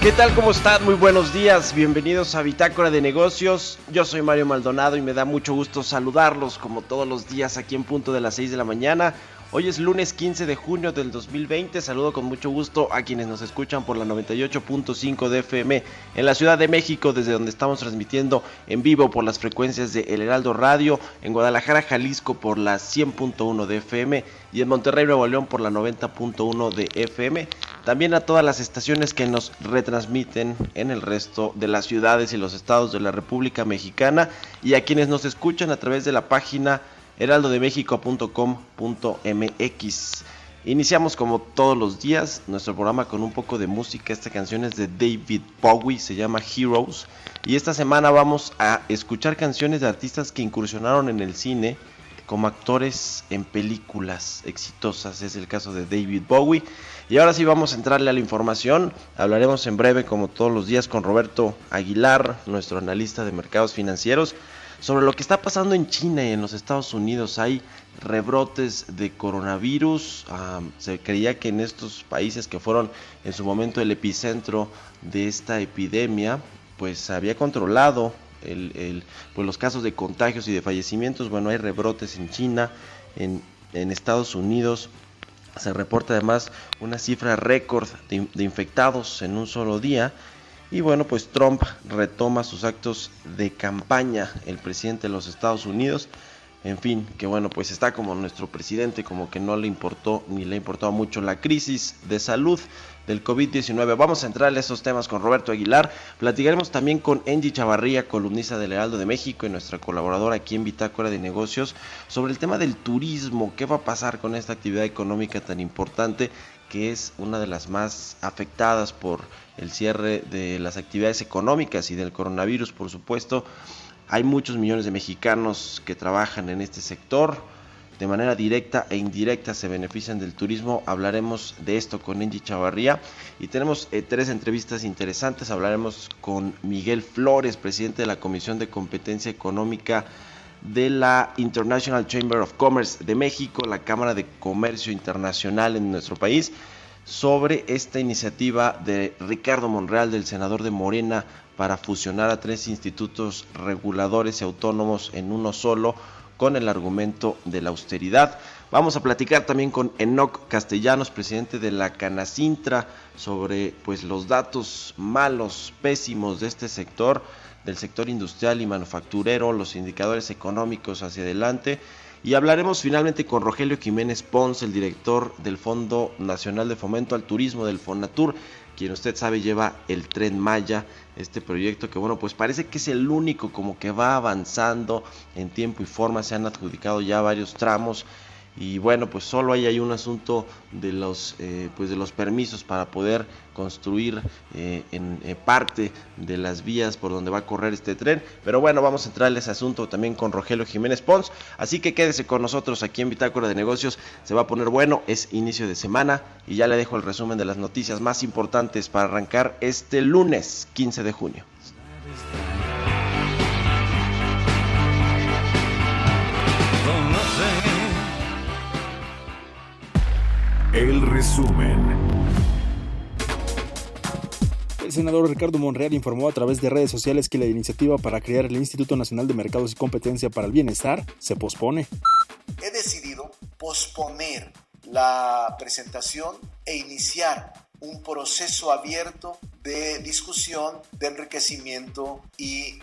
¿Qué tal? ¿Cómo están? Muy buenos días. Bienvenidos a Bitácora de Negocios. Yo soy Mario Maldonado y me da mucho gusto saludarlos como todos los días aquí en punto de las 6 de la mañana. Hoy es lunes 15 de junio del 2020. Saludo con mucho gusto a quienes nos escuchan por la 98.5 de FM en la Ciudad de México, desde donde estamos transmitiendo en vivo por las frecuencias de El Heraldo Radio, en Guadalajara, Jalisco por la 100.1 de FM y en Monterrey, Nuevo León por la 90.1 de FM. También a todas las estaciones que nos retransmiten en el resto de las ciudades y los estados de la República Mexicana y a quienes nos escuchan a través de la página heraldodemexico.com.mx. Iniciamos como todos los días nuestro programa con un poco de música. Esta canción es de David Bowie, se llama Heroes. Y esta semana vamos a escuchar canciones de artistas que incursionaron en el cine como actores en películas exitosas. Es el caso de David Bowie. Y ahora sí vamos a entrarle a la información. Hablaremos en breve, como todos los días, con Roberto Aguilar, nuestro analista de mercados financieros, sobre lo que está pasando en China y en los Estados Unidos. Hay rebrotes de coronavirus. Um, se creía que en estos países que fueron en su momento el epicentro de esta epidemia, pues se había controlado el, pues los casos de contagios y de fallecimientos. Bueno, hay rebrotes en China, en, en Estados Unidos. Se reporta además una cifra récord de, infectados en un solo día. Y bueno, pues Trump retoma sus actos de campaña, el presidente de los Estados Unidos. En fin, que bueno, pues está como nuestro presidente, como que no le importó ni le importó mucho la crisis de salud del COVID-19. Vamos a entrar a esos temas con Roberto Aguilar. Platicaremos también con Angie Chavarría, columnista del Heraldo de México y nuestra colaboradora aquí en Bitácora de Negocios, sobre el tema del turismo. ¿Qué va a pasar con esta actividad económica tan importante que es una de las más afectadas por el cierre de las actividades económicas y del coronavirus, por supuesto? Hay muchos millones de mexicanos que trabajan en este sector de manera directa e indirecta se benefician del turismo. Hablaremos de esto con Angie Chavarría y tenemos eh, tres entrevistas interesantes. Hablaremos con Miguel Flores, presidente de la Comisión de Competencia Económica de la International Chamber of Commerce de México, la Cámara de Comercio Internacional en nuestro país, sobre esta iniciativa de Ricardo Monreal, del senador de Morena, para fusionar a tres institutos reguladores y autónomos en uno solo con el argumento de la austeridad. Vamos a platicar también con Enoc Castellanos, presidente de la Canacintra, sobre pues los datos malos, pésimos de este sector, del sector industrial y manufacturero, los indicadores económicos hacia adelante. Y hablaremos finalmente con Rogelio Jiménez Pons, el director del Fondo Nacional de Fomento al Turismo del Fonatur, quien usted sabe lleva el tren Maya, este proyecto que bueno, pues parece que es el único como que va avanzando en tiempo y forma, se han adjudicado ya varios tramos y bueno pues solo ahí hay un asunto de los eh, pues de los permisos para poder construir eh, en eh, parte de las vías por donde va a correr este tren. Pero bueno vamos a entrar en ese asunto también con Rogelio Jiménez Pons. Así que quédese con nosotros aquí en Bitácora de Negocios. Se va a poner bueno es inicio de semana y ya le dejo el resumen de las noticias más importantes para arrancar este lunes 15 de junio El resumen. El senador Ricardo Monreal informó a través de redes sociales que la iniciativa para crear el Instituto Nacional de Mercados y Competencia para el Bienestar se pospone. He decidido posponer la presentación e iniciar un proceso abierto de discusión, de enriquecimiento y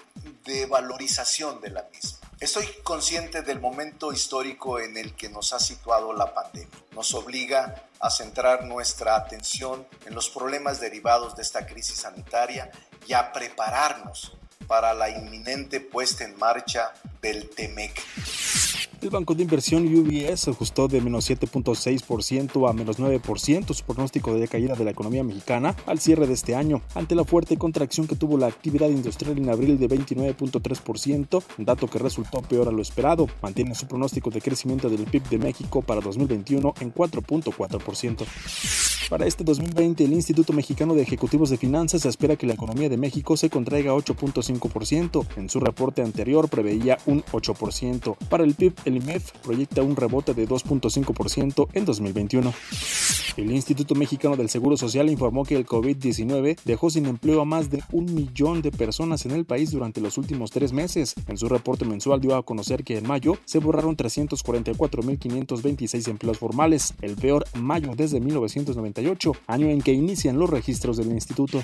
de valorización de la misma. Estoy consciente del momento histórico en el que nos ha situado la pandemia. Nos obliga a centrar nuestra atención en los problemas derivados de esta crisis sanitaria y a prepararnos para la inminente puesta en marcha del TEMEC. El banco de inversión UBS ajustó de menos 7.6% a menos 9% su pronóstico de caída de la economía mexicana al cierre de este año, ante la fuerte contracción que tuvo la actividad industrial en abril de 29.3%, dato que resultó peor a lo esperado. Mantiene su pronóstico de crecimiento del PIB de México para 2021 en 4.4%. Para este 2020, el Instituto Mexicano de Ejecutivos de Finanzas espera que la economía de México se contraiga 8.5%. En su reporte anterior preveía un 8%. Para el PIB, el IMEF proyecta un rebote de 2.5% en 2021. El Instituto Mexicano del Seguro Social informó que el COVID-19 dejó sin empleo a más de un millón de personas en el país durante los últimos tres meses. En su reporte mensual dio a conocer que en mayo se borraron 344.526 empleos formales, el peor mayo desde 1990 año en que inician los registros del instituto.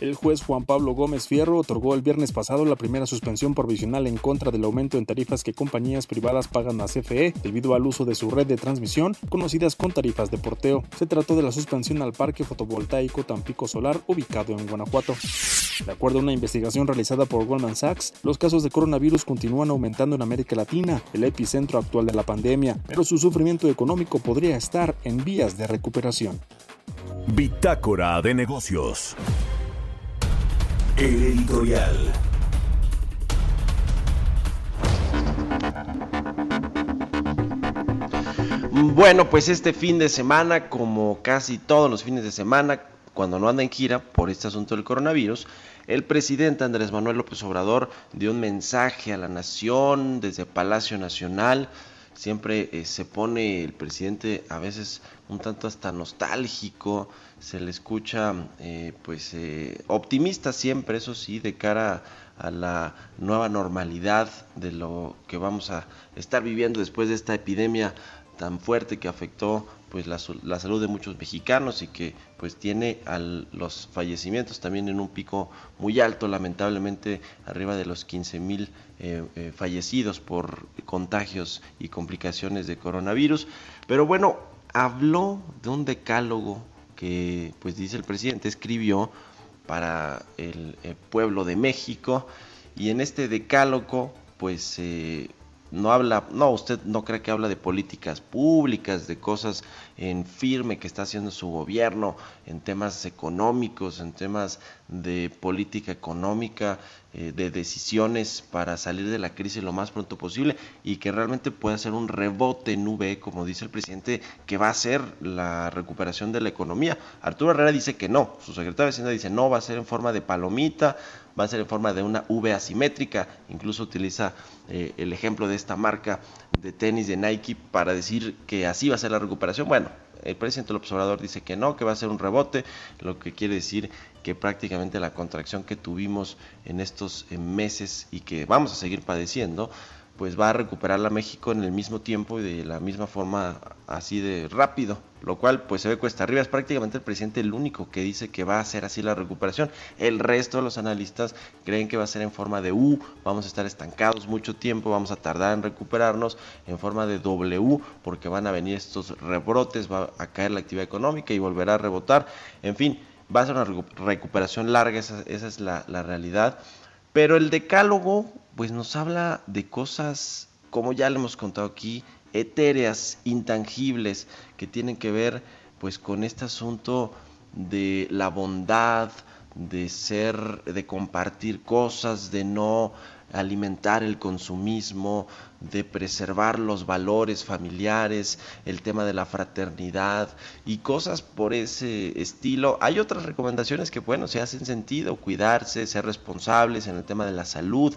El juez Juan Pablo Gómez Fierro otorgó el viernes pasado la primera suspensión provisional en contra del aumento en tarifas que compañías privadas pagan a CFE debido al uso de su red de transmisión, conocidas con tarifas de porteo. Se trató de la suspensión al parque fotovoltaico Tampico Solar ubicado en Guanajuato. De acuerdo a una investigación realizada por Goldman Sachs, los casos de coronavirus continúan aumentando en América Latina, el epicentro actual de la pandemia, pero su sufrimiento económico podría estar en vías de recuperación. Bitácora de negocios. El editorial. Bueno, pues este fin de semana, como casi todos los fines de semana, cuando no anda en gira por este asunto del coronavirus, el presidente Andrés Manuel López Obrador dio un mensaje a la nación desde Palacio Nacional. Siempre eh, se pone el presidente a veces un tanto hasta nostálgico, se le escucha eh, pues eh, optimista siempre, eso sí, de cara a la nueva normalidad de lo que vamos a estar viviendo después de esta epidemia tan fuerte que afectó pues la, la, salud de muchos mexicanos y que pues tiene los fallecimientos también en un pico muy alto, lamentablemente arriba de los 15 mil eh, eh, fallecidos por contagios y complicaciones de coronavirus. Pero bueno, habló de un decálogo que pues dice el presidente escribió para el, el pueblo de México y en este decálogo pues eh, no habla, no, usted no cree que habla de políticas públicas, de cosas en firme que está haciendo su gobierno, en temas económicos, en temas de política económica, eh, de decisiones para salir de la crisis lo más pronto posible y que realmente pueda ser un rebote en V, como dice el presidente, que va a ser la recuperación de la economía. Arturo Herrera dice que no, su secretario de Hacienda dice no, va a ser en forma de palomita, va a ser en forma de una V asimétrica, incluso utiliza eh, el ejemplo de esta marca de tenis de Nike para decir que así va a ser la recuperación. Bueno, el presidente López Obrador dice que no, que va a ser un rebote, lo que quiere decir que prácticamente la contracción que tuvimos en estos eh, meses y que vamos a seguir padeciendo, pues va a recuperar la México en el mismo tiempo y de la misma forma así de rápido, lo cual pues se ve cuesta arriba. Es prácticamente el presidente el único que dice que va a ser así la recuperación. El resto de los analistas creen que va a ser en forma de U, vamos a estar estancados mucho tiempo, vamos a tardar en recuperarnos en forma de W porque van a venir estos rebrotes, va a caer la actividad económica y volverá a rebotar. En fin, va a ser una recuperación larga, esa, esa es la realidad. Pero el decálogo pues nos habla de cosas, como ya le hemos contado aquí, etéreas, intangibles, que tienen que ver pues con este asunto de la bondad, de ser, de compartir cosas, de no alimentar el consumismo, de preservar los valores familiares, el tema de la fraternidad y cosas por ese estilo. Hay otras recomendaciones que, bueno, se hacen sentido, cuidarse, ser responsables en el tema de la salud,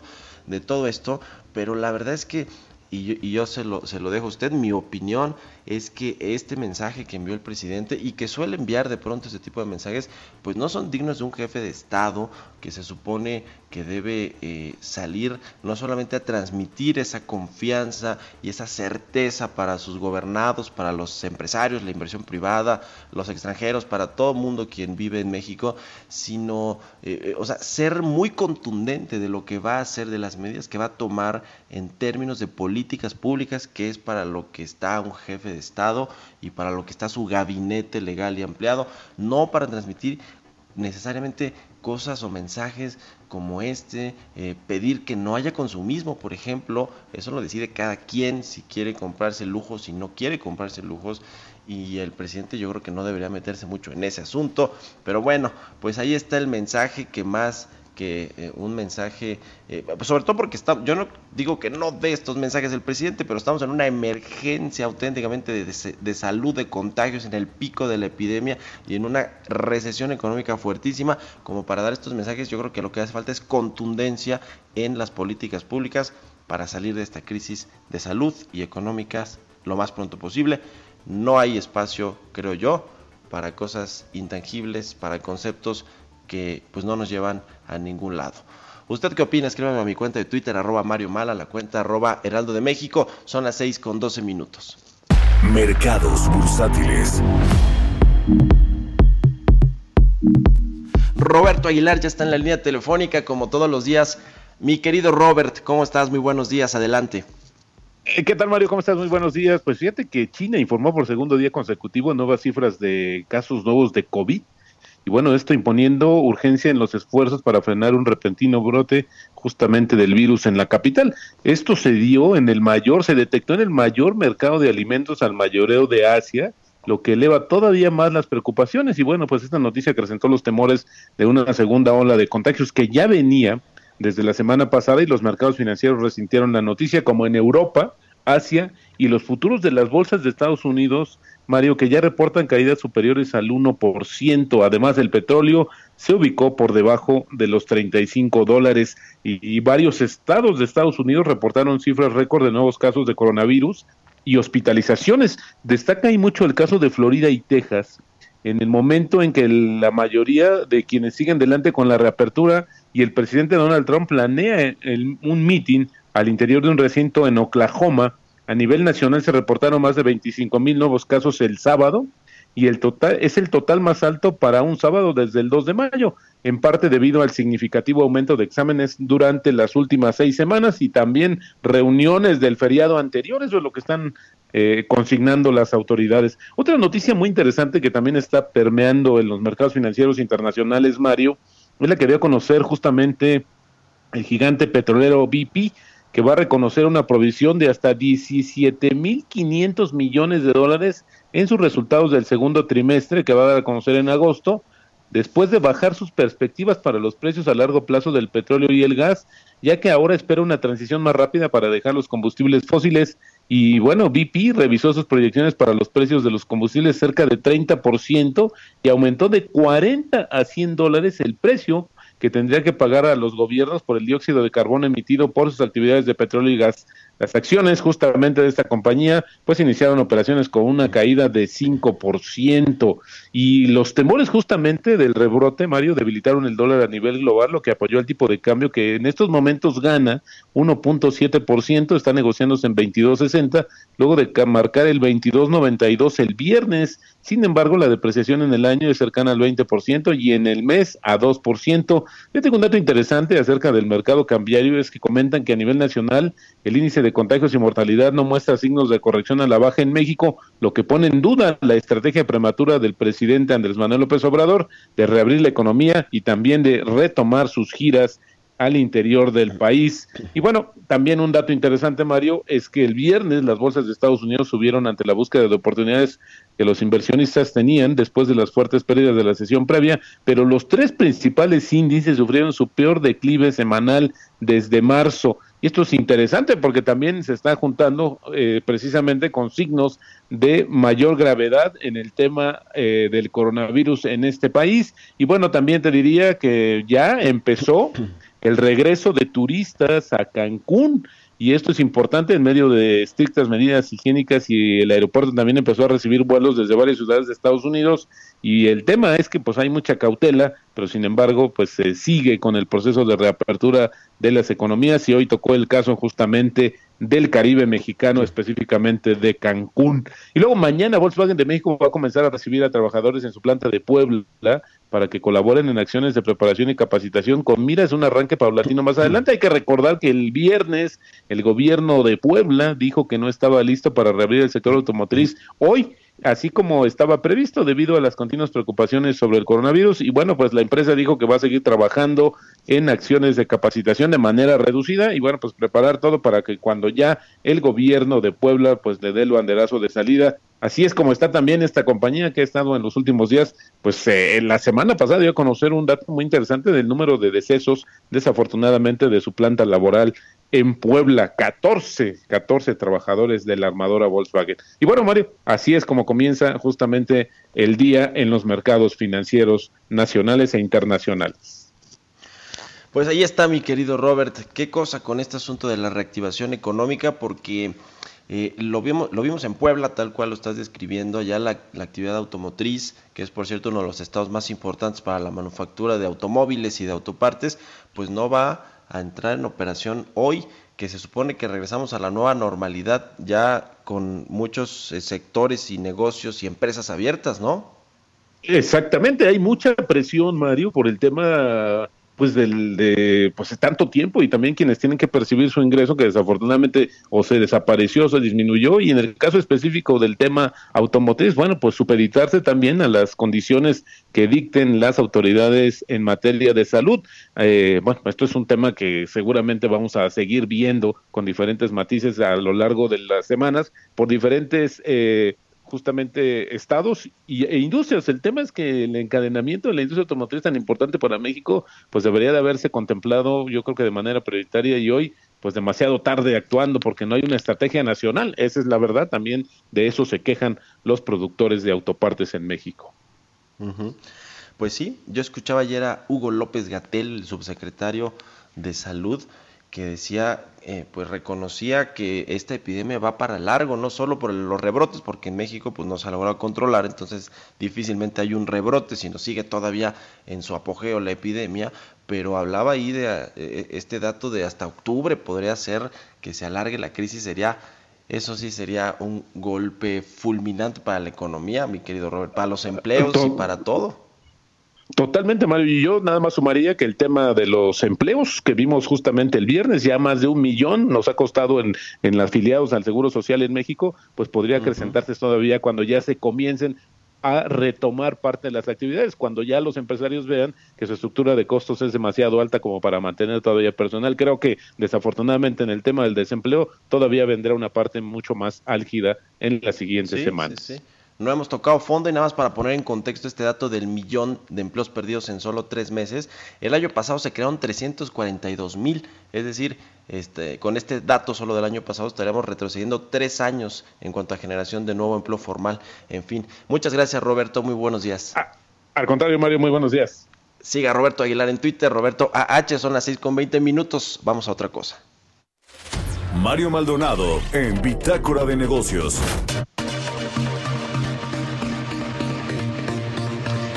de todo esto, pero la verdad es que y yo, se, lo, se lo dejo a usted, mi opinión es que este mensaje que envió el presidente y que suele enviar de pronto ese tipo de mensajes, pues no son dignos de un jefe de Estado que se supone que debe eh, salir no solamente a transmitir esa confianza y esa certeza para sus gobernados, para los empresarios, la inversión privada, los extranjeros, para todo mundo quien vive en México, sino, eh, eh, o sea, ser muy contundente de lo que va a hacer, de las medidas que va a tomar en términos de políticas públicas, que es para lo que está un jefe de Estado y para lo que está su gabinete legal y ampliado, no para transmitir necesariamente cosas o mensajes como este, eh, pedir que no haya consumismo, por ejemplo, eso lo decide cada quien si quiere comprarse lujos, si no quiere comprarse lujos, y el presidente yo creo que no debería meterse mucho en ese asunto, pero bueno, pues ahí está el mensaje que más que eh, un mensaje, eh, sobre todo porque está, yo no digo que no dé estos mensajes el presidente, pero estamos en una emergencia auténticamente de, de, salud, de contagios, en el pico de la epidemia y en una recesión económica fuertísima, como para dar estos mensajes, yo creo que lo que hace falta es contundencia en las políticas públicas para salir de esta crisis de salud y económicas lo más pronto posible. No hay espacio, creo yo, para cosas intangibles, para conceptos que pues no nos llevan a ningún lado. ¿Usted qué opina? Escríbame a mi cuenta de Twitter, arroba Mario Mala, la cuenta arroba Heraldo de México. Son las 6 con 12 minutos. Mercados bursátiles. Roberto Aguilar ya está en la línea telefónica como todos los días. Mi querido Robert, ¿cómo estás? Muy buenos días, adelante. Eh, ¿Qué tal Mario? ¿Cómo estás? Muy buenos días. Pues fíjate que China informó por segundo día consecutivo nuevas cifras de casos nuevos de COVID y bueno, esto imponiendo urgencia en los esfuerzos para frenar un repentino brote justamente del virus en la capital. Esto se dio en el mayor, se detectó en el mayor mercado de alimentos al mayoreo de Asia, lo que eleva todavía más las preocupaciones y bueno, pues esta noticia acrecentó los temores de una segunda ola de contagios que ya venía desde la semana pasada y los mercados financieros resintieron la noticia como en Europa, Asia y los futuros de las bolsas de Estados Unidos Mario, que ya reportan caídas superiores al 1%. Además, el petróleo se ubicó por debajo de los 35 dólares y, varios estados de Estados Unidos reportaron cifras récord de nuevos casos de coronavirus y hospitalizaciones. Destaca ahí mucho el caso de Florida y Texas, en el momento en que la mayoría de quienes siguen delante con la reapertura y el presidente Donald Trump planea un meeting al interior de un recinto en Oklahoma a nivel nacional se reportaron más de 25 mil nuevos casos el sábado y el total es el total más alto para un sábado desde el 2 de mayo, en parte debido al significativo aumento de exámenes durante las últimas seis semanas y también reuniones del feriado anterior, eso es lo que están eh, consignando las autoridades. Otra noticia muy interesante que también está permeando en los mercados financieros internacionales, Mario, es la que dio a conocer justamente el gigante petrolero BP, que va a reconocer una provisión de hasta 17.500 millones de dólares en sus resultados del segundo trimestre que va a dar a conocer en agosto, después de bajar sus perspectivas para los precios a largo plazo del petróleo y el gas, ya que ahora espera una transición más rápida para dejar los combustibles fósiles. Y bueno, BP revisó sus proyecciones para los precios de los combustibles cerca de 30% y aumentó de 40 a 100 dólares el precio que tendría que pagar a los gobiernos por el dióxido de carbono emitido por sus actividades de petróleo y gas. Las acciones justamente de esta compañía pues iniciaron operaciones con una caída de 5% y los temores justamente del rebrote, Mario, debilitaron el dólar a nivel global, lo que apoyó el tipo de cambio que en estos momentos gana 1.7%, está negociándose en 22.60, luego de marcar el 22.92 el viernes. Sin embargo, la depreciación en el año es cercana al 20% y en el mes a 2%. Yo tengo un dato interesante acerca del mercado cambiario, es que comentan que a nivel nacional el índice de contagios y mortalidad no muestra signos de corrección a la baja en México, lo que pone en duda la estrategia prematura del presidente Andrés Manuel López Obrador de reabrir la economía y también de retomar sus giras al interior del país. Y bueno, también un dato interesante, Mario, es que el viernes las bolsas de Estados Unidos subieron ante la búsqueda de oportunidades que los inversionistas tenían después de las fuertes pérdidas de la sesión previa, pero los tres principales índices sufrieron su peor declive semanal desde marzo. Y esto es interesante porque también se está juntando eh, precisamente con signos de mayor gravedad en el tema eh, del coronavirus en este país. Y bueno, también te diría que ya empezó el regreso de turistas a Cancún y esto es importante en medio de estrictas medidas higiénicas y el aeropuerto también empezó a recibir vuelos desde varias ciudades de Estados Unidos y el tema es que pues hay mucha cautela, pero sin embargo pues se sigue con el proceso de reapertura de las economías y hoy tocó el caso justamente del Caribe mexicano, específicamente de Cancún. Y luego mañana Volkswagen de México va a comenzar a recibir a trabajadores en su planta de Puebla para que colaboren en acciones de preparación y capacitación con miras un arranque paulatino más adelante. Hay que recordar que el viernes el gobierno de Puebla dijo que no estaba listo para reabrir el sector automotriz. Hoy así como estaba previsto debido a las continuas preocupaciones sobre el coronavirus. Y bueno, pues la empresa dijo que va a seguir trabajando en acciones de capacitación de manera reducida y bueno, pues preparar todo para que cuando ya el gobierno de Puebla pues le dé el banderazo de salida. Así es como está también esta compañía que ha estado en los últimos días, pues eh, la semana pasada dio a conocer un dato muy interesante del número de decesos, desafortunadamente, de su planta laboral en Puebla, 14, 14 trabajadores de la armadora Volkswagen. Y bueno, Mario, así es como comienza justamente el día en los mercados financieros nacionales e internacionales. Pues ahí está mi querido Robert, qué cosa con este asunto de la reactivación económica, porque eh, lo, vimos, lo vimos en Puebla, tal cual lo estás describiendo, ya la, la, actividad automotriz, que es por cierto uno de los estados más importantes para la manufactura de automóviles y de autopartes, pues no va a entrar en operación hoy, que se supone que regresamos a la nueva normalidad ya con muchos eh, sectores y negocios y empresas abiertas, ¿no? Exactamente, hay mucha presión, Mario, por el tema pues del de pues tanto tiempo y también quienes tienen que percibir su ingreso que desafortunadamente o se desapareció o se disminuyó y en el caso específico del tema automotriz bueno pues supeditarse también a las condiciones que dicten las autoridades en materia de salud. Eh, bueno esto es un tema que seguramente vamos a seguir viendo con diferentes matices a lo largo de las semanas por diferentes eh, justamente estados y, e industrias. El tema es que el encadenamiento de la industria automotriz tan importante para México, pues debería de haberse contemplado, yo creo que de manera prioritaria y hoy, pues demasiado tarde actuando porque no hay una estrategia nacional. Esa es la verdad. También de eso se quejan los productores de autopartes en México. Pues sí, yo escuchaba ayer a Hugo López Gatel, el subsecretario de Salud, que decía, eh, pues reconocía que esta epidemia va para largo, no solo por los rebrotes, porque en México pues no se ha logrado controlar, entonces difícilmente hay un rebrote, sino sigue todavía en su apogeo la epidemia, pero hablaba ahí de eh, este dato de hasta octubre podría ser que se alargue la crisis, sería, eso sí sería un golpe fulminante para la economía, mi querido Robert, para los empleos y para todo. Totalmente, Mario. Y yo nada más sumaría que el tema de los empleos que vimos justamente el viernes, ya más de un millón nos ha costado en, en afiliados al Seguro Social en México, pues podría acrecentarse todavía cuando ya se comiencen a retomar parte de las actividades, cuando ya los empresarios vean que su estructura de costos es demasiado alta como para mantener todavía personal. Creo que desafortunadamente en el tema del desempleo todavía vendrá una parte mucho más álgida en las siguientes semanas. Sí, sí no hemos tocado fondo y nada más para poner en contexto este dato del millón de empleos perdidos en solo tres meses. El año pasado se crearon 342 mil, es decir, este, con este dato solo del año pasado estaríamos retrocediendo tres años en cuanto a generación de nuevo empleo formal. En fin, muchas gracias Roberto, muy buenos días. Ah, al contrario Mario, muy buenos días. Siga Roberto Aguilar en Twitter, Roberto AH, son las 6 con 20 minutos, vamos a otra cosa. Mario Maldonado en Bitácora de Negocios.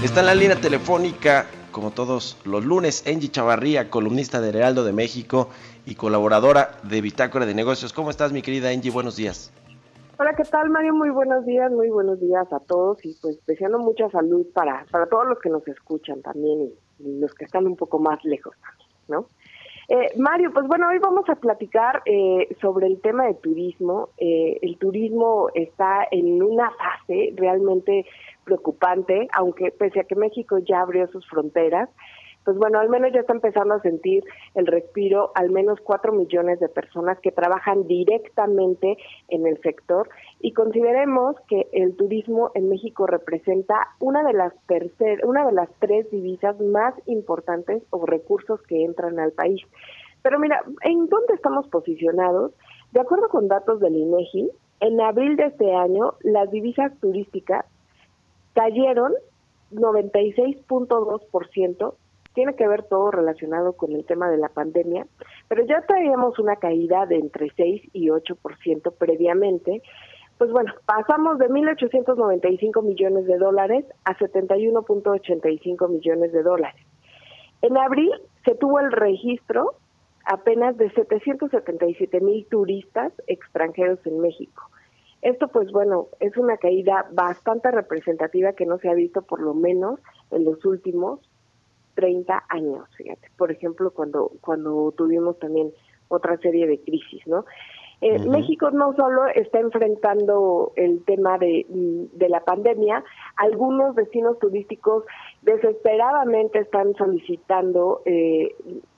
Está en la línea telefónica, como todos los lunes, Angie Chavarría, columnista de Heraldo de México y colaboradora de Bitácora de Negocios. ¿Cómo estás, mi querida Angie? Buenos días. Hola, ¿qué tal, Mario? Muy buenos días, muy buenos días a todos y pues deseando mucha salud para, para todos los que nos escuchan también y, los que están un poco más lejos ¿no? Eh, Mario, pues bueno, hoy vamos a platicar eh, sobre el tema de turismo. Eh, el turismo está en una fase realmente preocupante, aunque pese a que México ya abrió sus fronteras, pues bueno, al menos ya está empezando a sentir el respiro al menos cuatro millones de personas que trabajan directamente en el sector y consideremos que el turismo en México representa una de las tercer, una de las tres divisas más importantes o recursos que entran al país. Pero mira, ¿en dónde estamos posicionados? De acuerdo con datos del INEGI, en abril de este año las divisas turísticas cayeron 96.2%, tiene que ver todo relacionado con el tema de la pandemia, pero ya traíamos una caída de entre 6 y 8% previamente. Pues bueno, pasamos de 1.895 millones de dólares a 71.85 millones de dólares. En abril se tuvo el registro apenas de 777 mil turistas extranjeros en México. Esto pues bueno, es una caída bastante representativa que no se ha visto por lo menos en los últimos 30 años, fíjate. Por ejemplo, cuando cuando tuvimos también otra serie de crisis, ¿no? Eh, México no solo está enfrentando el tema de, de la pandemia, algunos destinos turísticos desesperadamente están solicitando eh,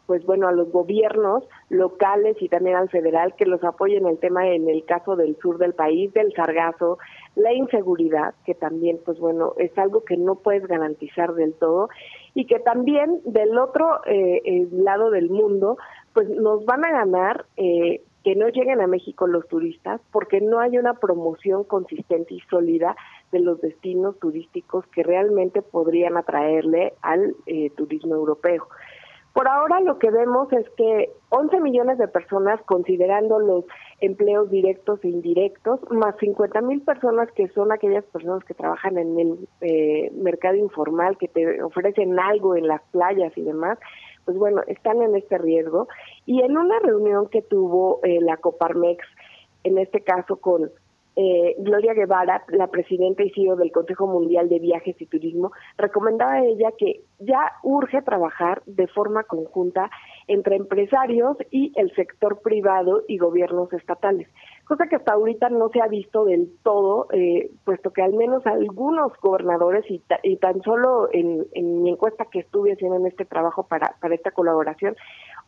pues bueno, a los gobiernos locales y también al federal que los apoyen el tema en el caso del sur del país, del sargazo, la inseguridad, que también pues bueno, es algo que no puedes garantizar del todo y que también del otro eh, lado del mundo pues nos van a ganar eh, que no lleguen a México los turistas porque no hay una promoción consistente y sólida de los destinos turísticos que realmente podrían atraerle al eh, turismo europeo. Por ahora lo que vemos es que 11 millones de personas, considerando los empleos directos e indirectos, más 50 mil personas que son aquellas personas que trabajan en el eh, mercado informal, que te ofrecen algo en las playas y demás, pues bueno, están en este riesgo. Y en una reunión que tuvo eh, la Coparmex, en este caso con eh, Gloria Guevara, la presidenta y CEO del Consejo Mundial de Viajes y Turismo, recomendaba a ella que ya urge trabajar de forma conjunta entre empresarios y el sector privado y gobiernos estatales, cosa que hasta ahorita no se ha visto del todo, eh, puesto que al menos algunos gobernadores y, y tan solo en, en, mi encuesta que estuve haciendo en este trabajo para, para esta colaboración,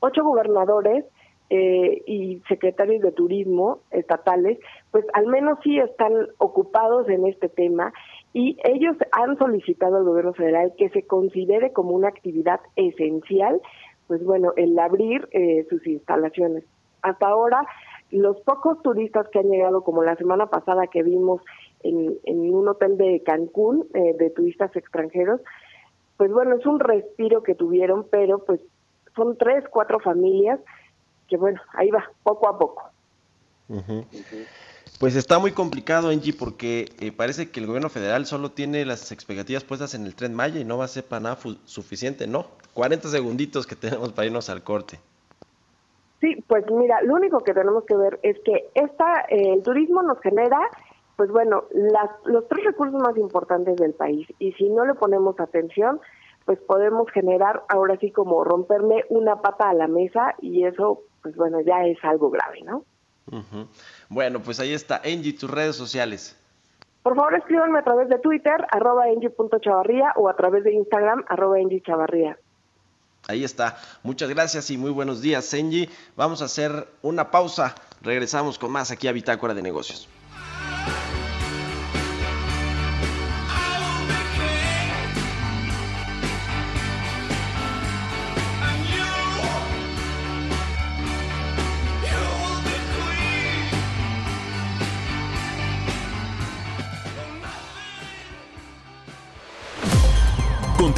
ocho gobernadores eh, y secretarios de turismo estatales, pues al menos sí están ocupados en este tema y ellos han solicitado al gobierno federal que se considere como una actividad esencial, pues bueno, el abrir eh, sus instalaciones. Hasta ahora, los pocos turistas que han llegado, como la semana pasada que vimos en, un hotel de Cancún, eh, de turistas extranjeros, pues bueno, es un respiro que tuvieron, pero pues son tres, cuatro familias que bueno, ahí va, poco a poco. Pues está muy complicado, Angie, porque eh, parece que el gobierno federal solo tiene las expectativas puestas en el tren Maya y no va a ser para nada suficiente, ¿no? 40 segunditos que tenemos para irnos al corte. Sí, pues mira, lo único que tenemos que ver es que esta, eh, el turismo nos genera, pues bueno, las, los tres recursos más importantes del país y si no le ponemos atención, pues podemos generar ahora sí como romperle una pata a la mesa y eso pues bueno, ya es algo grave, ¿no? Bueno, pues ahí está. Angie, tus redes sociales. Por favor, escríbanme a través de Twitter, arroba Angie.chavarría o a través de Instagram, arroba Angie Chavarría. Ahí está. Muchas gracias y muy buenos días, Angie. Vamos a hacer una pausa. Regresamos con más aquí a Bitácora de Negocios.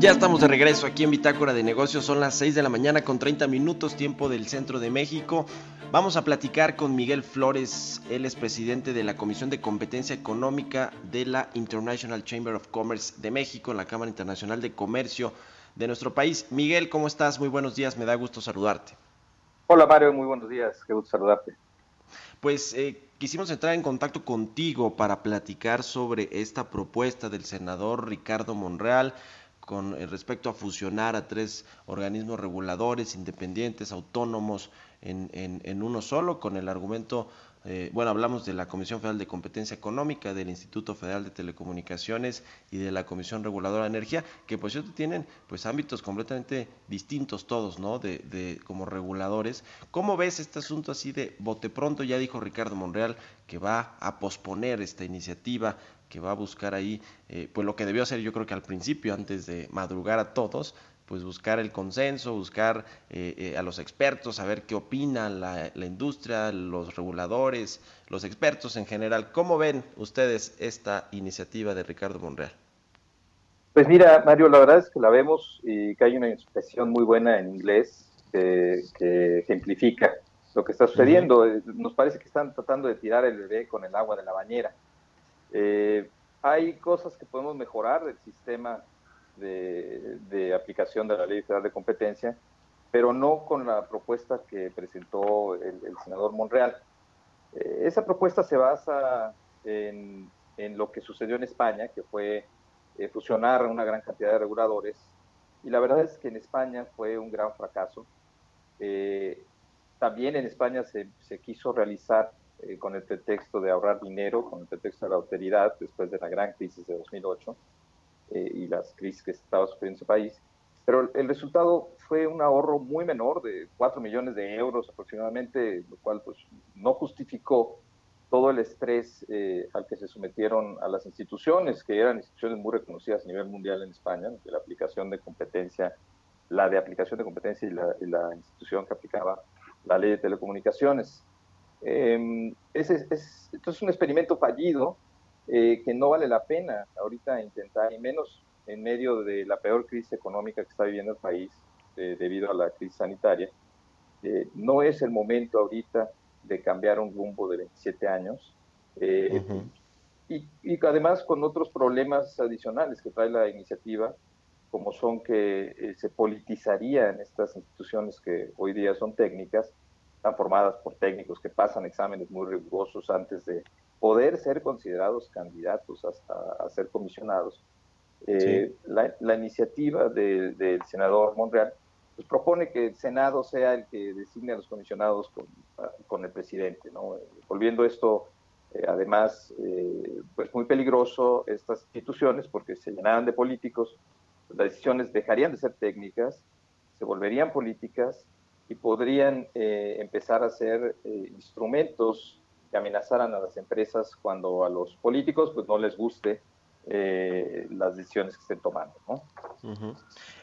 Ya estamos de regreso aquí en Bitácora de Negocios. Son las 6 de la mañana con 30 minutos, tiempo del centro de México. Vamos a platicar con Miguel Flores. Él es presidente de la Comisión de Competencia Económica de la International Chamber of Commerce de México, en la Cámara Internacional de Comercio de nuestro país. Miguel, ¿cómo estás? Muy buenos días. Me da gusto saludarte. Hola Mario, muy buenos días. Qué gusto saludarte. Pues eh, quisimos entrar en contacto contigo para platicar sobre esta propuesta del senador Ricardo Monreal con eh, respecto a fusionar a tres organismos reguladores independientes, autónomos, en, en uno solo, con el argumento eh, bueno, hablamos de la Comisión Federal de Competencia Económica, del Instituto Federal de Telecomunicaciones y de la Comisión Reguladora de Energía, que por cierto tienen pues ámbitos completamente distintos todos, ¿no? De, de, como reguladores. ¿Cómo ves este asunto así de bote pronto? Ya dijo Ricardo Monreal que va a posponer esta iniciativa, que va a buscar ahí, eh, pues lo que debió hacer yo creo que al principio, antes de madrugar a todos, pues buscar el consenso, buscar eh, eh, a los expertos, saber qué opina la, industria, los reguladores, los expertos en general. ¿Cómo ven ustedes esta iniciativa de Ricardo Monreal? Pues mira, Mario, la verdad es que la vemos y que hay una expresión muy buena en inglés que, ejemplifica lo que está sucediendo. Eh, nos parece que están tratando de tirar el bebé con el agua de la bañera. Hay cosas que podemos mejorar del sistema de, aplicación de la Ley Federal de Competencia, pero no con la propuesta que presentó el, senador Monreal. Eh, esa propuesta se basa en, en, lo que sucedió en España, que fue eh, fusionar una gran cantidad de reguladores, y la verdad es que en España fue un gran fracaso. Eh, también en España se, se quiso realizar con el pretexto de ahorrar dinero, con el pretexto de la austeridad, después de la gran crisis de 2008. Eh, y las crisis que estaba sufriendo ese país. Pero el resultado fue un ahorro muy menor, de 4 millones de euros aproximadamente, lo cual pues, no justificó todo el estrés eh, al que se sometieron a las instituciones, que eran instituciones muy reconocidas a nivel mundial en España, de la aplicación de competencia, la de aplicación de competencia y la, institución que aplicaba la ley de telecomunicaciones. Eh, es, es, es un experimento fallido eh, que no vale la pena ahorita intentar, y menos en medio de la peor crisis económica que está viviendo el país eh, debido a la crisis sanitaria. Eh, no es el momento ahorita de cambiar un rumbo de 27 años. y, y, además con otros problemas adicionales que trae la iniciativa, como son que se politizarían estas instituciones que hoy día son técnicas, están formadas por técnicos que pasan exámenes muy rigurosos antes de poder ser considerados candidatos hasta a ser comisionados. Eh, la, iniciativa del senador Monreal pues, propone que el Senado sea el que designe a los comisionados con, el presidente, ¿no? volviendo esto eh, además eh, pues muy peligroso estas instituciones porque se llenaran de políticos, las decisiones dejarían de ser técnicas, se volverían políticas y podrían empezar a ser instrumentos que amenazaran a las empresas cuando a los políticos pues no les guste eh, las decisiones que estén tomando. ¿no?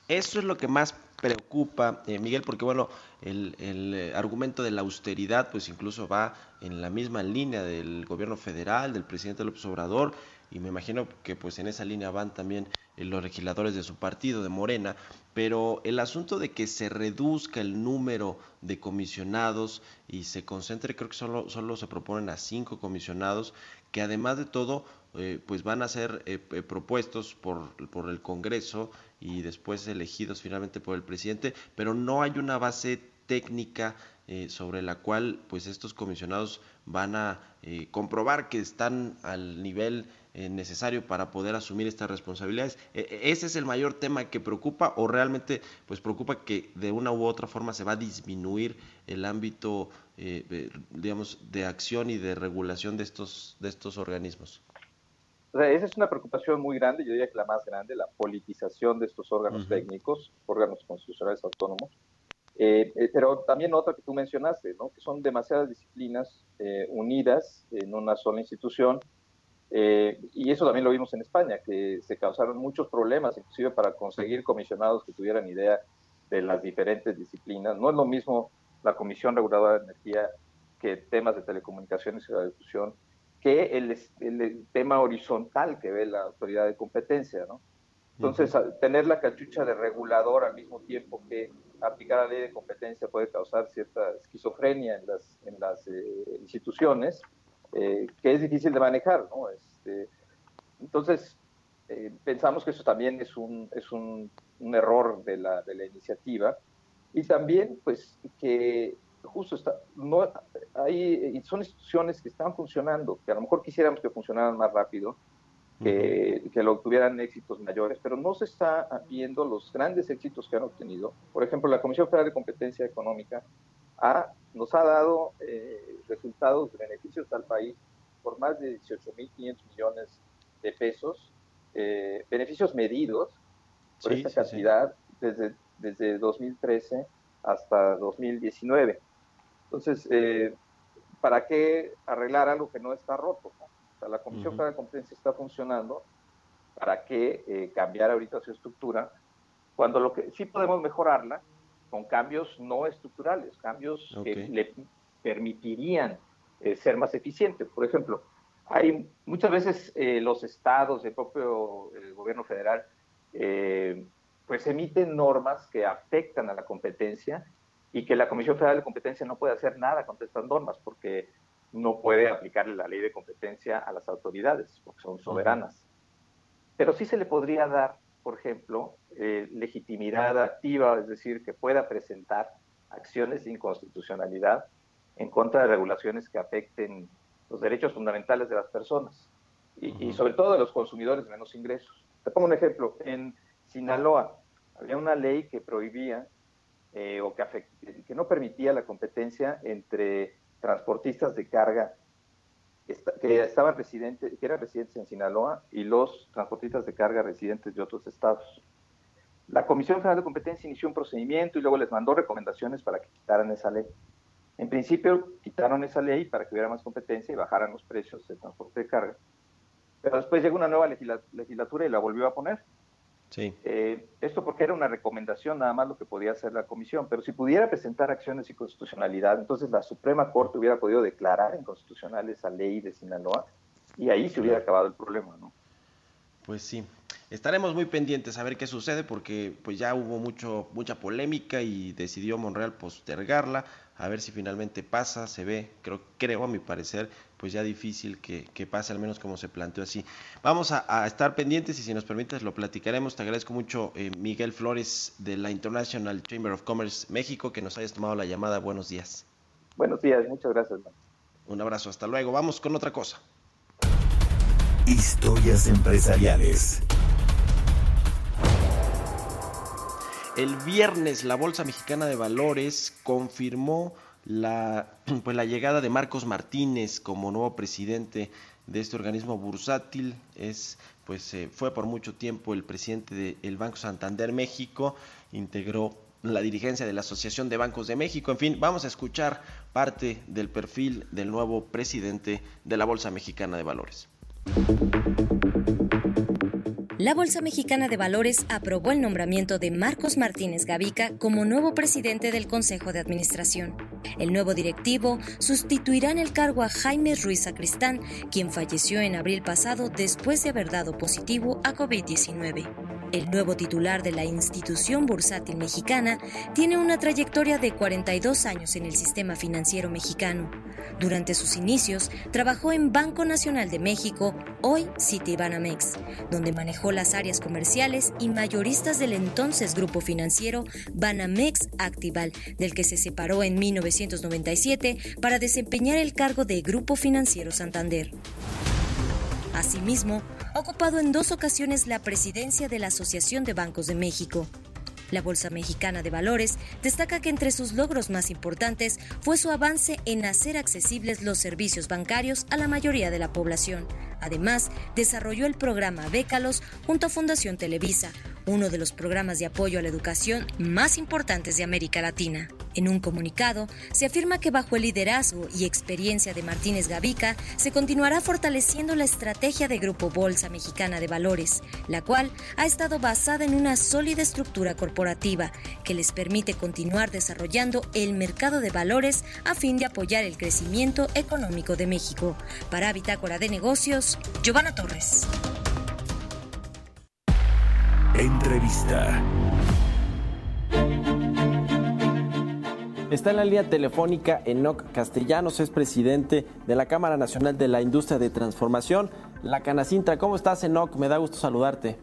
Eso es lo que más preocupa, eh, Miguel, porque bueno, el, el, eh, argumento de la austeridad pues incluso va en la misma línea del gobierno federal, del presidente López Obrador, y me imagino que pues en esa línea van también los legisladores de su partido, de Morena, pero el asunto de que se reduzca el número de comisionados y se concentre, creo que solo, solo se proponen a cinco comisionados, que además de todo, eh, pues van a ser eh, eh, propuestos por, por el Congreso y después elegidos finalmente por el presidente, pero no hay una base técnica sobre la cual pues estos comisionados van a comprobar que están al nivel eh, necesario para poder asumir estas responsabilidades. E, e, ¿Ese es el mayor tema que preocupa o realmente pues preocupa que de una u otra forma se va a disminuir el ámbito, eh, digamos, de acción y de regulación de estos, de estos organismos? esa es una preocupación muy grande, yo diría que la más grande, la politización de estos órganos técnicos, órganos constitucionales autónomos. Eh, pero también otra que tú mencionaste, ¿no? que son demasiadas disciplinas unidas en una sola institución eh, y eso también lo vimos en España, que se causaron muchos problemas, inclusive para conseguir comisionados que tuvieran idea de las diferentes disciplinas. No es lo mismo la Comisión Reguladora de Energía que temas de telecomunicaciones y la difusión, que el, el, tema horizontal que ve la autoridad de competencia, ¿no? Entonces, tener la cachucha de regulador al mismo tiempo que aplicar la ley de competencia puede causar cierta esquizofrenia en las, en las eh, instituciones eh, que es difícil de manejar, ¿no? Este, entonces, eh, pensamos que eso también es un, es un, un error de la, de la, iniciativa y también, pues, que justo está, no, hay, son instituciones que están funcionando, que a lo mejor quisiéramos que funcionaran más rápido, que, que lo tuvieran éxitos mayores, pero no se está viendo los grandes éxitos que han obtenido. Por ejemplo, la Comisión Federal de Competencia Económica ha, nos ha dado eh, resultados, beneficios al país por más de 18.500 millones de pesos, eh, beneficios medidos por esta cantidad desde, desde 2013 hasta 2019. Entonces, eh, ¿para qué arreglar algo que no está roto? O sea, la Comisión Federal de Competencia está funcionando, ¿para qué eh, cambiar ahorita su estructura? Cuando lo que sí podemos mejorarla con cambios no estructurales, cambios que le permitirían eh, ser más eficiente. Por ejemplo, hay muchas veces eh, los estados, el propio gobierno federal, pues emiten normas que afectan a la competencia y que la Comisión Federal de Competencia no puede hacer nada contra estas normas porque no puede aplicarle la ley de competencia a las autoridades, porque son soberanas. Pero sí se le podría dar, por ejemplo, eh, legitimidad activa, es decir, que pueda presentar acciones de inconstitucionalidad en contra de regulaciones que afecten los derechos fundamentales de las personas y, sobre todo de los consumidores de menos ingresos. Te pongo un ejemplo. En Sinaloa había una ley que prohibía eh, o que, que no permitía la competencia entre transportistas de carga que estaban residentes, que eran residentes en Sinaloa y los transportistas de carga residentes de otros estados. La Comisión Federal de Competencia inició un procedimiento y luego les mandó recomendaciones para que quitaran esa ley. En principio quitaron esa ley para que hubiera más competencia y bajaran los precios del transporte de carga. Pero después llegó una nueva legislatura y la volvió a poner. Sí. Eh, esto porque era una recomendación nada más lo que podía hacer la comisión, pero si pudiera presentar acciones de inconstitucionalidad, entonces la Suprema Corte hubiera podido declarar inconstitucional esa ley de Sinaloa y ahí se hubiera acabado el problema, ¿no? Pues sí. Estaremos muy pendientes a ver qué sucede porque pues ya hubo mucho mucha polémica y decidió Monreal postergarla a ver si finalmente pasa, se ve, creo, creo a mi parecer, pues ya difícil que, pase, al menos como se planteó así. Vamos a, estar pendientes y si nos permites lo platicaremos. Te agradezco mucho, eh, Miguel Flores, de la International Chamber of Commerce México, que nos hayas tomado la llamada. Buenos días. Buenos días, muchas gracias. Un abrazo, hasta luego. Vamos con otra cosa. Historias empresariales. El viernes la Bolsa Mexicana de Valores confirmó la, pues, la llegada de Marcos Martínez como nuevo presidente de este organismo bursátil. Es, pues, eh, fue por mucho tiempo el presidente del Banco Santander México, integró la dirigencia de la Asociación de Bancos de México. En fin, vamos a escuchar parte del perfil del nuevo presidente de la Bolsa Mexicana de Valores. La Bolsa Mexicana de Valores aprobó el nombramiento de Marcos Martínez Gavica como nuevo presidente del Consejo de Administración. El nuevo directivo sustituirá en el cargo a Jaime Ruiz Sacristán, quien falleció en abril pasado después de haber dado positivo a COVID-19. El nuevo titular de la institución bursátil mexicana tiene una trayectoria de 42 años en el sistema financiero mexicano. Durante sus inicios, trabajó en Banco Nacional de México, hoy Citibanamex, donde manejó las áreas comerciales y mayoristas del entonces grupo financiero Banamex Actival, del que se separó en 1997 para desempeñar el cargo de Grupo Financiero Santander. Asimismo, ha ocupado en dos ocasiones la presidencia de la Asociación de Bancos de México. La Bolsa Mexicana de Valores destaca que entre sus logros más importantes fue su avance en hacer accesibles los servicios bancarios a la mayoría de la población. Además, desarrolló el programa Bécalos junto a Fundación Televisa, uno de los programas de apoyo a la educación más importantes de América Latina. En un comunicado, se afirma que bajo el liderazgo y experiencia de Martínez Gavica, se continuará fortaleciendo la estrategia de Grupo Bolsa Mexicana de Valores, la cual ha estado basada en una sólida estructura corporativa que les permite continuar desarrollando el mercado de valores a fin de apoyar el crecimiento económico de México. Para Bitácora de Negocios, Giovanna Torres. Entrevista. Está en la línea telefónica Enoc Castellanos, es presidente de la Cámara Nacional de la Industria de Transformación, la Canacintra. ¿Cómo estás, Enoc? Me da gusto saludarte.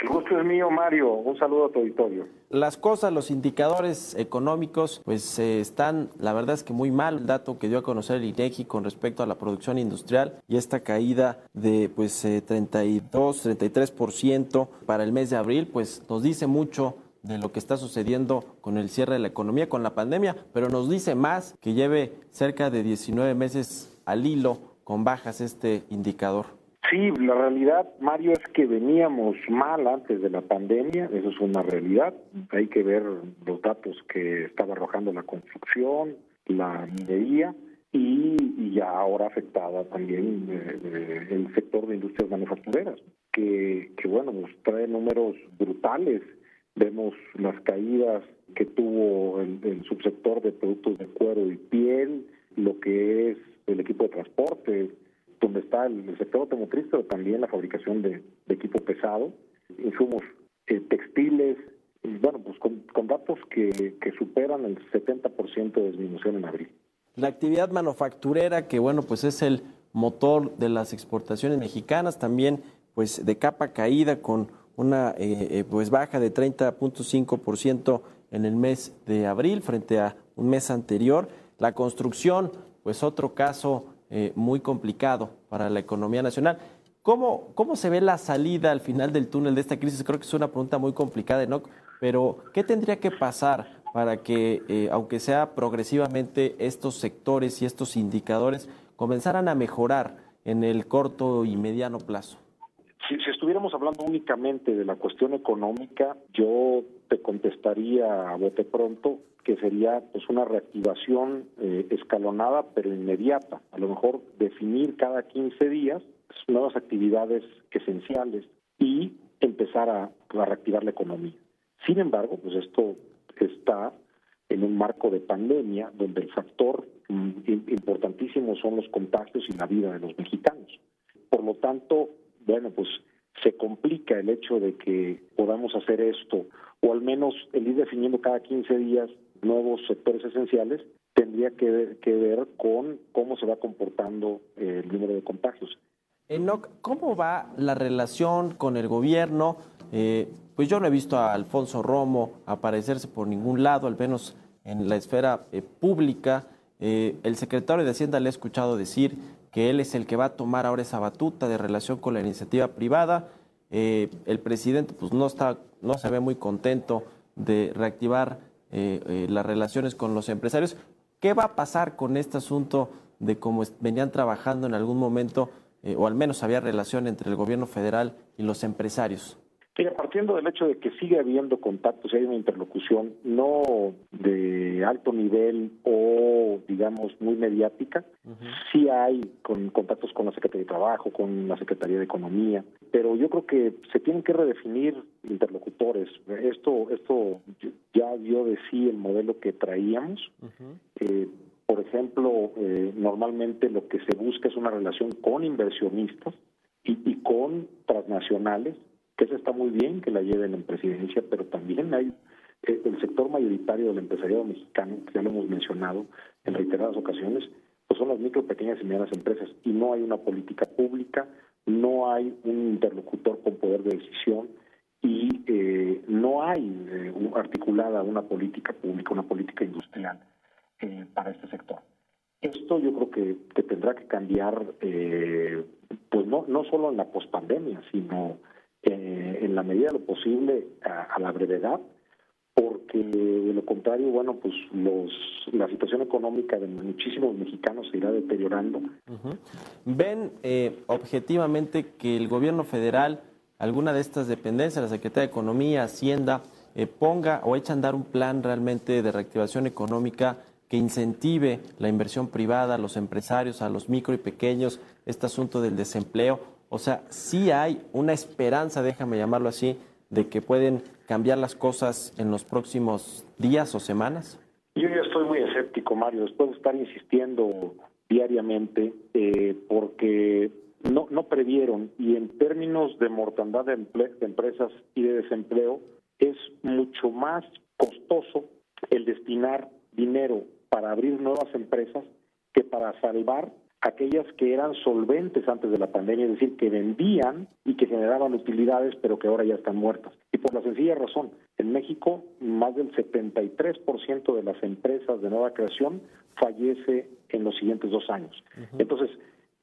El gusto es mío, Mario. Un saludo a tu auditorio. Las cosas, los indicadores económicos, pues eh, están, la verdad es que muy mal. El dato que dio a conocer el INEGI con respecto a la producción industrial y esta caída de pues 32, eh, 33% para el mes de abril, pues nos dice mucho de lo que está sucediendo con el cierre de la economía, con la pandemia, pero nos dice más que lleve cerca de 19 meses al hilo con bajas este indicador. Sí, la realidad, Mario, es que veníamos mal antes de la pandemia, eso es una realidad. Hay que ver los datos que estaba arrojando la construcción, la minería y, ya ahora afectada también eh, eh, el sector de industrias manufactureras, que, que bueno, nos trae números brutales. Vemos las caídas que tuvo el, el subsector de productos de cuero y piel, lo que es el equipo de transporte, donde está el, sector automotriz, pero también la fabricación de, equipo pesado, insumos eh, textiles, bueno, pues con, datos que, superan el 70% de disminución en abril. La actividad manufacturera, que bueno, pues es el motor de las exportaciones mexicanas, también pues de capa caída con una eh, eh, pues baja de 30.5% en el mes de abril frente a un mes anterior. La construcción, pues otro caso eh, muy complicado para la economía nacional. ¿Cómo, ¿Cómo se ve la salida al final del túnel de esta crisis? Creo que es una pregunta muy complicada, ¿no? Pero, ¿qué tendría que pasar para que, eh, aunque sea progresivamente, estos sectores y estos indicadores comenzaran a mejorar en el corto y mediano plazo? Si, estuviéramos hablando únicamente de la cuestión económica, yo te contestaría a bote pronto que sería pues una reactivación eh, escalonada pero inmediata. A lo mejor definir cada 15 días nuevas actividades esenciales y empezar a, reactivar la economía. Sin embargo, pues esto está en un marco de pandemia donde el factor mm, importantísimo son los contagios y la vida de los mexicanos. Por lo tanto, bueno, pues se complica el hecho de que podamos hacer esto, o al menos el ir definiendo cada 15 días nuevos sectores esenciales, tendría que ver, que ver con cómo se va comportando el número de contagios. Enoch, ¿cómo va la relación con el gobierno? Eh, pues yo no he visto a Alfonso Romo aparecerse por ningún lado, al menos en la esfera eh, pública. Eh, el secretario de Hacienda le ha escuchado decir que él es el que va a tomar ahora esa batuta de relación con la iniciativa privada. el presidente pues no está, no se ve muy contento de reactivar eh, eh, las relaciones con los empresarios. ¿Qué va a pasar con este asunto de cómo venían trabajando en algún momento, eh, o al menos había relación entre el gobierno federal y los empresarios? Mira, partiendo del hecho de que sigue habiendo contactos y hay una interlocución no de alto nivel o, digamos, muy mediática, sí hay con contactos con la Secretaría de Trabajo, con la Secretaría de Economía, pero yo creo que se tienen que redefinir interlocutores. Esto, esto ya dio de sí el modelo que traíamos. Eh, por ejemplo, eh, normalmente lo que se busca es una relación con inversionistas y, y con transnacionales que eso está muy bien que la lleven en presidencia, pero también hay eh, el sector mayoritario del empresariado mexicano, que ya lo hemos mencionado en reiteradas ocasiones, pues son las micro, pequeñas y medianas empresas y no hay una política pública, no hay un interlocutor con poder de decisión y eh, no hay eh, articulada una política pública, una política industrial para este sector. Esto yo creo que, que tendrá que cambiar, pues no, no solo en la pospandemia, sino eh, en la medida de lo posible a, la brevedad, porque de lo contrario, bueno, pues los, la situación económica de muchísimos mexicanos se irá deteriorando. ¿Ven eh, objetivamente que el gobierno federal, alguna de estas dependencias, la Secretaría de Economía, Hacienda, eh, ponga o echa a andar un plan realmente de reactivación económica que incentive la inversión privada a los empresarios, a los micro y pequeños, este asunto del desempleo? O sea, sí hay una esperanza, déjame llamarlo así, de que pueden cambiar las cosas en los próximos días o semanas. Yo ya estoy muy escéptico, Mario, después de estar insistiendo diariamente, eh, porque no, no previeron y en términos de mortandad de, de empresas y de desempleo, es mucho más costoso el destinar dinero para abrir nuevas empresas que para salvar aquellas que eran solventes antes de la pandemia, es decir, que vendían y que generaban utilidades, pero que ahora ya están muertas. Y por la sencilla razón, en México más del 73% de las empresas de nueva creación fallece en los siguientes dos años. Entonces,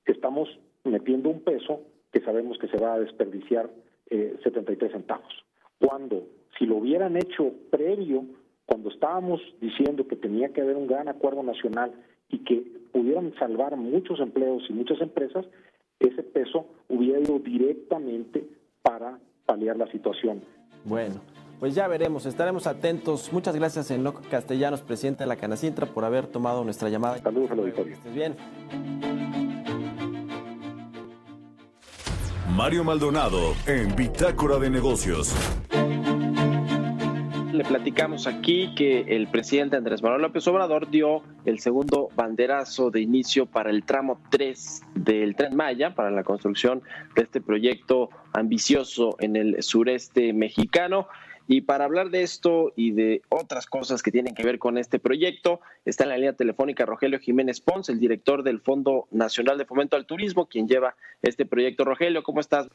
estamos metiendo un peso que sabemos que se va a desperdiciar eh, 73 centavos. Cuando, si lo hubieran hecho previo, cuando estábamos diciendo que tenía que haber un gran acuerdo nacional y que pudieran salvar muchos empleos y muchas empresas, ese peso hubiera ido directamente para paliar la situación. Bueno, pues ya veremos, estaremos atentos. Muchas gracias, Enoc Castellanos, presidente de la Canacintra, por haber tomado nuestra llamada. Saludos al auditorio. Estés bien. Mario Maldonado en Bitácora de Negocios. Le platicamos aquí que el presidente Andrés Manuel López Obrador dio el segundo banderazo de inicio para el tramo 3 del Tren Maya, para la construcción de este proyecto ambicioso en el sureste mexicano. Y para hablar de esto y de otras cosas que tienen que ver con este proyecto, está en la línea telefónica Rogelio Jiménez Pons, el director del Fondo Nacional de Fomento al Turismo, quien lleva este proyecto. Rogelio, ¿cómo estás?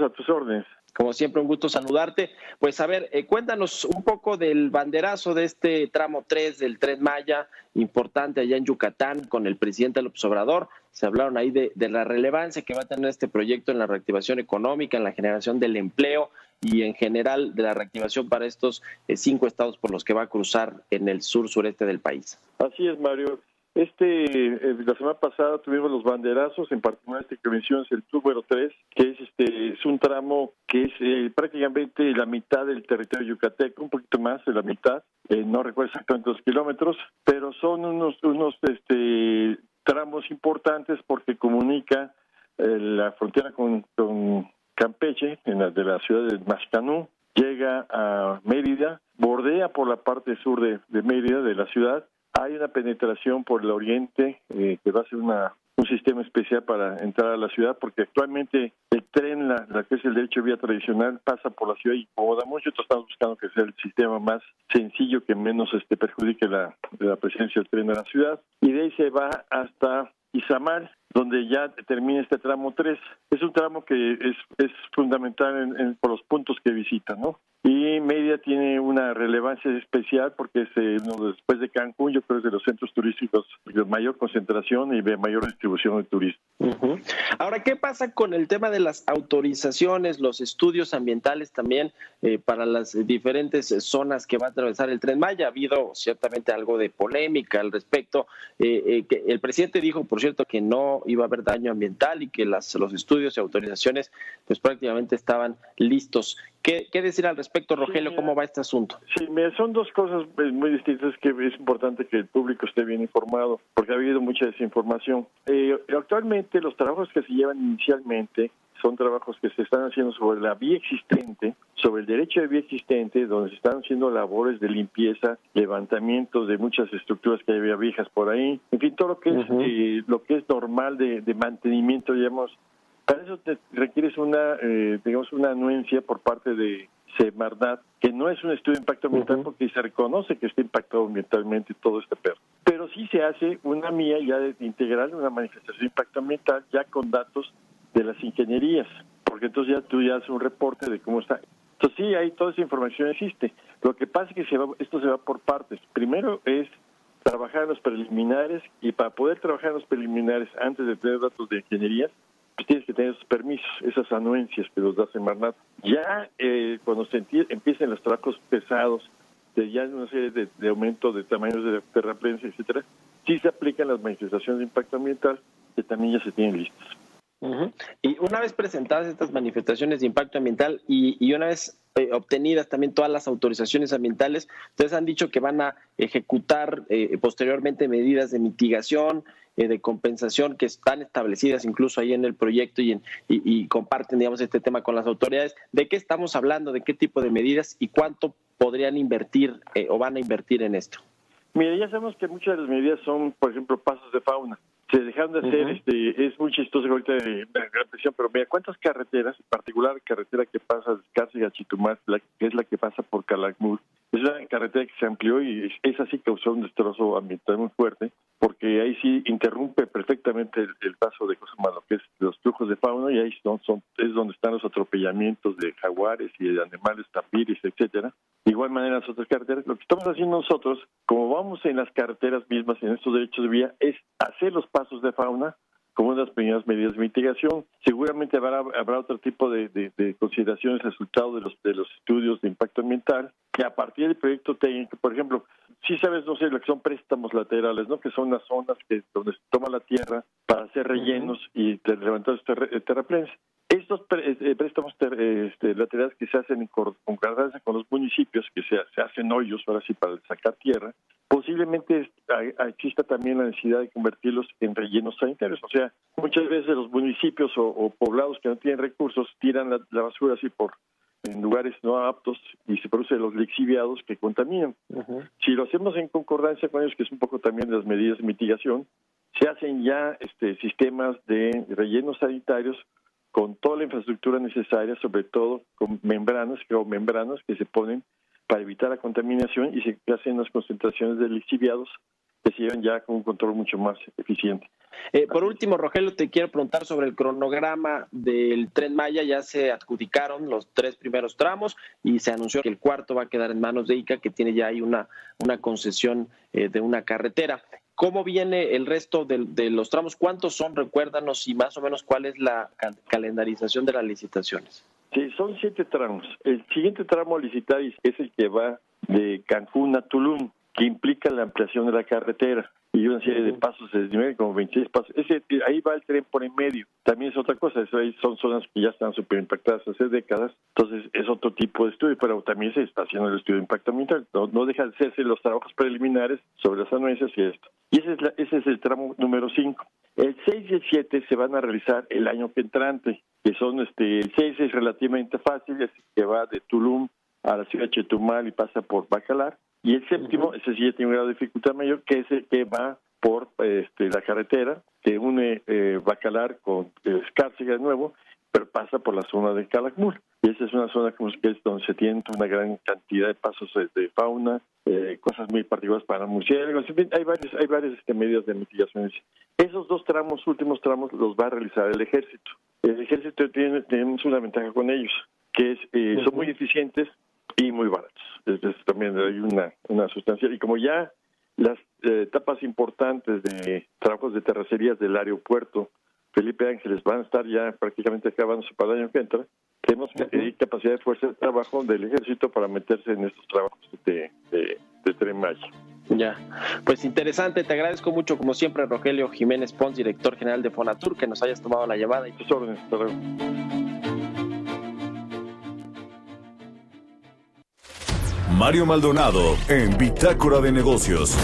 A tus órdenes. Como siempre, un gusto saludarte. Pues a ver, eh, cuéntanos un poco del banderazo de este tramo 3 del Tren Maya, importante allá en Yucatán, con el presidente López Obrador. Se hablaron ahí de, de la relevancia que va a tener este proyecto en la reactivación económica, en la generación del empleo y en general de la reactivación para estos eh, cinco estados por los que va a cruzar en el sur sureste del país. Así es, Mario. Este, eh, la semana pasada tuvimos los banderazos, en particular este que mencionas, el número 3, que es este es un tramo que es eh, prácticamente la mitad del territorio yucateco, un poquito más de la mitad, eh, no recuerdo exactamente los kilómetros, pero son unos unos este tramos importantes porque comunica eh, la frontera con, con Campeche, en la de la ciudad de Mascanú, llega a Mérida, bordea por la parte sur de, Mérida, de la ciudad, hay una penetración por el oriente eh, que va a ser una, un sistema especial para entrar a la ciudad, porque actualmente el tren, la, la que es el derecho de vía tradicional, pasa por la ciudad y incomoda mucho. Nosotros estamos buscando que sea el sistema más sencillo, que menos este perjudique la, la presencia del tren en la ciudad. Y de ahí se va hasta Izamal, donde ya termina este tramo 3. Es un tramo que es, es fundamental en, en, por los puntos que visita, ¿no? Y Mérida tiene una relevancia especial porque es eh, después de Cancún, yo creo es de los centros turísticos de mayor concentración y de mayor distribución de -huh. Ahora, ¿qué pasa con el tema de las autorizaciones, los estudios ambientales también eh, para las diferentes zonas que va a atravesar el tren Maya? Ha habido ciertamente algo de polémica al respecto. Eh, que el presidente dijo, por cierto, que no iba a haber daño ambiental y que las, los estudios y autorizaciones pues prácticamente estaban listos. ¿Qué, qué decir al respecto, Rogelio? Sí, ¿Cómo va este asunto? Sí, mira, son dos cosas pues, muy distintas que es importante que el público esté bien informado, porque ha habido mucha desinformación. Eh, actualmente los trabajos que se llevan inicialmente son trabajos que se están haciendo sobre la vía existente, sobre el derecho de vía existente, donde se están haciendo labores de limpieza, levantamiento de muchas estructuras que había viejas por ahí, en fin, todo lo que es uh -huh. eh, lo que es normal de, de mantenimiento, digamos, para eso te requieres una, eh, digamos, una anuencia por parte de Semarnat, que no es un estudio de impacto ambiental uh -huh. porque se reconoce que está impactado ambientalmente todo este perro. Pero sí se hace una mía ya de, integral, una manifestación de impacto ambiental ya con datos de las ingenierías, porque entonces ya tú ya haces un reporte de cómo está. Entonces sí, ahí toda esa información existe. Lo que pasa es que se va, esto se va por partes. Primero es trabajar en los preliminares y para poder trabajar en los preliminares antes de tener datos de ingenierías, pues tienes que tener esos permisos, esas anuencias que los da Semarnat. Ya eh, cuando se empiecen los trabajos pesados, de ya una serie de, de aumento de tamaños de terraplenes, etcétera, sí se aplican las manifestaciones de impacto ambiental que también ya se tienen listas. Uh. Y una vez presentadas estas manifestaciones de impacto ambiental y, y una vez eh, obtenidas también todas las autorizaciones ambientales, ustedes han dicho que van a ejecutar eh, posteriormente medidas de mitigación, eh, de compensación que están establecidas incluso ahí en el proyecto y, en, y, y, comparten, digamos, este tema con las autoridades. ¿De qué estamos hablando? ¿De qué tipo de medidas y cuánto podrían invertir o van a invertir en esto? Mira, ya sabemos que muchas de las medidas son, por ejemplo, pasos de fauna se dejaron de hacer, este, es muy chistoso ahorita de la gran presión, pero mira, ¿cuántas carreteras, en particular carretera que pasa de Cárcel a Chitumás, la, que es la que pasa por Calakmul, es una carretera que se amplió y es, esa sí causó un destrozo ambiental muy fuerte, porque ahí sí interrumpe perfectamente el, paso de cosas malas, que es los flujos de fauna, y ahí son, son, es donde están los atropellamientos de jaguares y de animales tapires, etcétera. De igual manera las otras carreteras, lo que estamos haciendo nosotros, como vamos en las carreteras mismas, en estos derechos de vía, es hacer los pasos de fauna como unas primeras medidas de mitigación. Seguramente habrá, habrá otro tipo de, de, consideraciones resultado de los, de los estudios de impacto ambiental, que a partir del proyecto técnico, por ejemplo, si sabes, no sé, lo que son préstamos laterales, ¿no? Que son las zonas que donde se toma la tierra para hacer rellenos y levantar terraplenes. Estos eh, préstamos este, laterales que se hacen en concordancia con los municipios, que se, se, hacen hoyos ahora sí para sacar tierra, posiblemente exista también la necesidad de convertirlos en rellenos sanitarios. O sea, muchas veces los municipios o, poblados que no tienen recursos tiran la, basura así por en lugares no aptos y se producen los lixiviados que contaminan. Si lo hacemos en concordancia con ellos, que es un poco también de las medidas de mitigación, se hacen ya este, sistemas de rellenos sanitarios con toda la infraestructura necesaria, sobre todo con membranas, membranas que se ponen para evitar la contaminación y se hacen las concentraciones de lixiviados que se llevan ya con un control mucho más eficiente. Eh, por último, Rogelio, te quiero preguntar sobre el cronograma del tren Maya. Ya se adjudicaron los tres primeros tramos y se anunció que el cuarto va a quedar en manos de ICA, que tiene ya ahí una, una concesión eh, de una carretera. ¿Cómo viene el resto de, los tramos? ¿Cuántos son? Recuérdanos y más o menos cuál es la calendarización de las licitaciones. Sí, son siete tramos. El siguiente tramo a licitar es el que va de Cancún a Tulum, que implica la ampliación de la carretera y una serie de pasos de nivel, como 26 pasos. Ese, ahí va el tren por en medio. También es otra cosa, eso ahí son zonas que ya están súper impactadas hace décadas, entonces es otro tipo de estudio, pero también se está haciendo el estudio de impacto ambiental. No, no deja de hacerse los trabajos preliminares sobre las anuencias y esto. Y ese es, ese es el tramo número 5. El 6 y el 7 se van a realizar el año que entrante, que son, este, el 6 es relativamente fácil, es que va de Tulum a la ciudad de Chetumal y pasa por Bacalar. Y el séptimo, ese sí tiene un grado de dificultad mayor, que es el que va por este, la carretera que une eh, Bacalar con Escárcega de nuevo, pero pasa por la zona de Calakmul. Y esa es una zona como que es donde se tiene una gran cantidad de pasos de fauna, eh, cosas muy particulares para murciélagos. hay varias hay varias este, medidas de mitigación. Esos dos tramos, últimos tramos, los va a realizar el ejército. El ejército tiene tenemos una ventaja con ellos, que es eh, son muy eficientes y muy baratos. Es, también hay una, una sustancia. Y como ya las eh, etapas importantes de trabajos de terracerías del aeropuerto Felipe Ángeles van a estar ya prácticamente acabándose para el año que entra, tenemos capacidad de fuerza de trabajo del ejército para meterse en estos trabajos de, de, de Tren Maya. Ya, pues interesante, te agradezco mucho como siempre Rogelio Jiménez Pons, director general de Fonatur, que nos hayas tomado la llamada y tus órdenes. Hasta luego. Mario Maldonado en Bitácora de Negocios.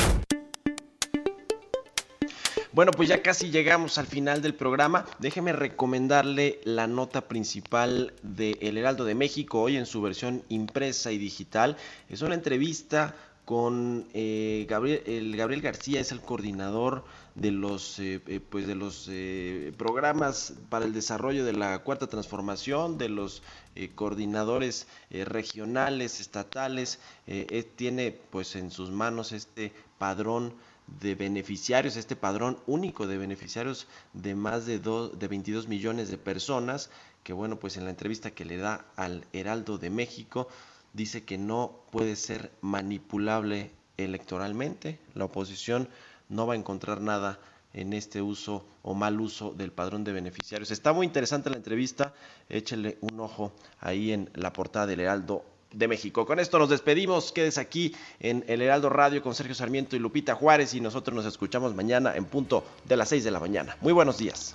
Bueno, pues ya casi llegamos al final del programa. Déjeme recomendarle la nota principal de El Heraldo de México hoy en su versión impresa y digital. Es una entrevista con eh, Gabriel, el Gabriel García, es el coordinador de los, eh, eh, pues de los programas para el desarrollo de la cuarta transformación, de los coordinadores regionales, estatales. tiene pues en sus manos este padrón de beneficiarios, este padrón único de beneficiarios de más de, de 22 millones de personas, que bueno, pues en la entrevista que le da al Heraldo de México, dice que no puede ser manipulable electoralmente, la oposición no va a encontrar nada en este uso o mal uso del padrón de beneficiarios. Está muy interesante la entrevista, échele un ojo ahí en la portada del Heraldo de México. Con esto nos despedimos. Quedes aquí en el Heraldo Radio con Sergio Sarmiento y Lupita Juárez y nosotros nos escuchamos mañana en punto de las 6 de la mañana. Muy buenos días.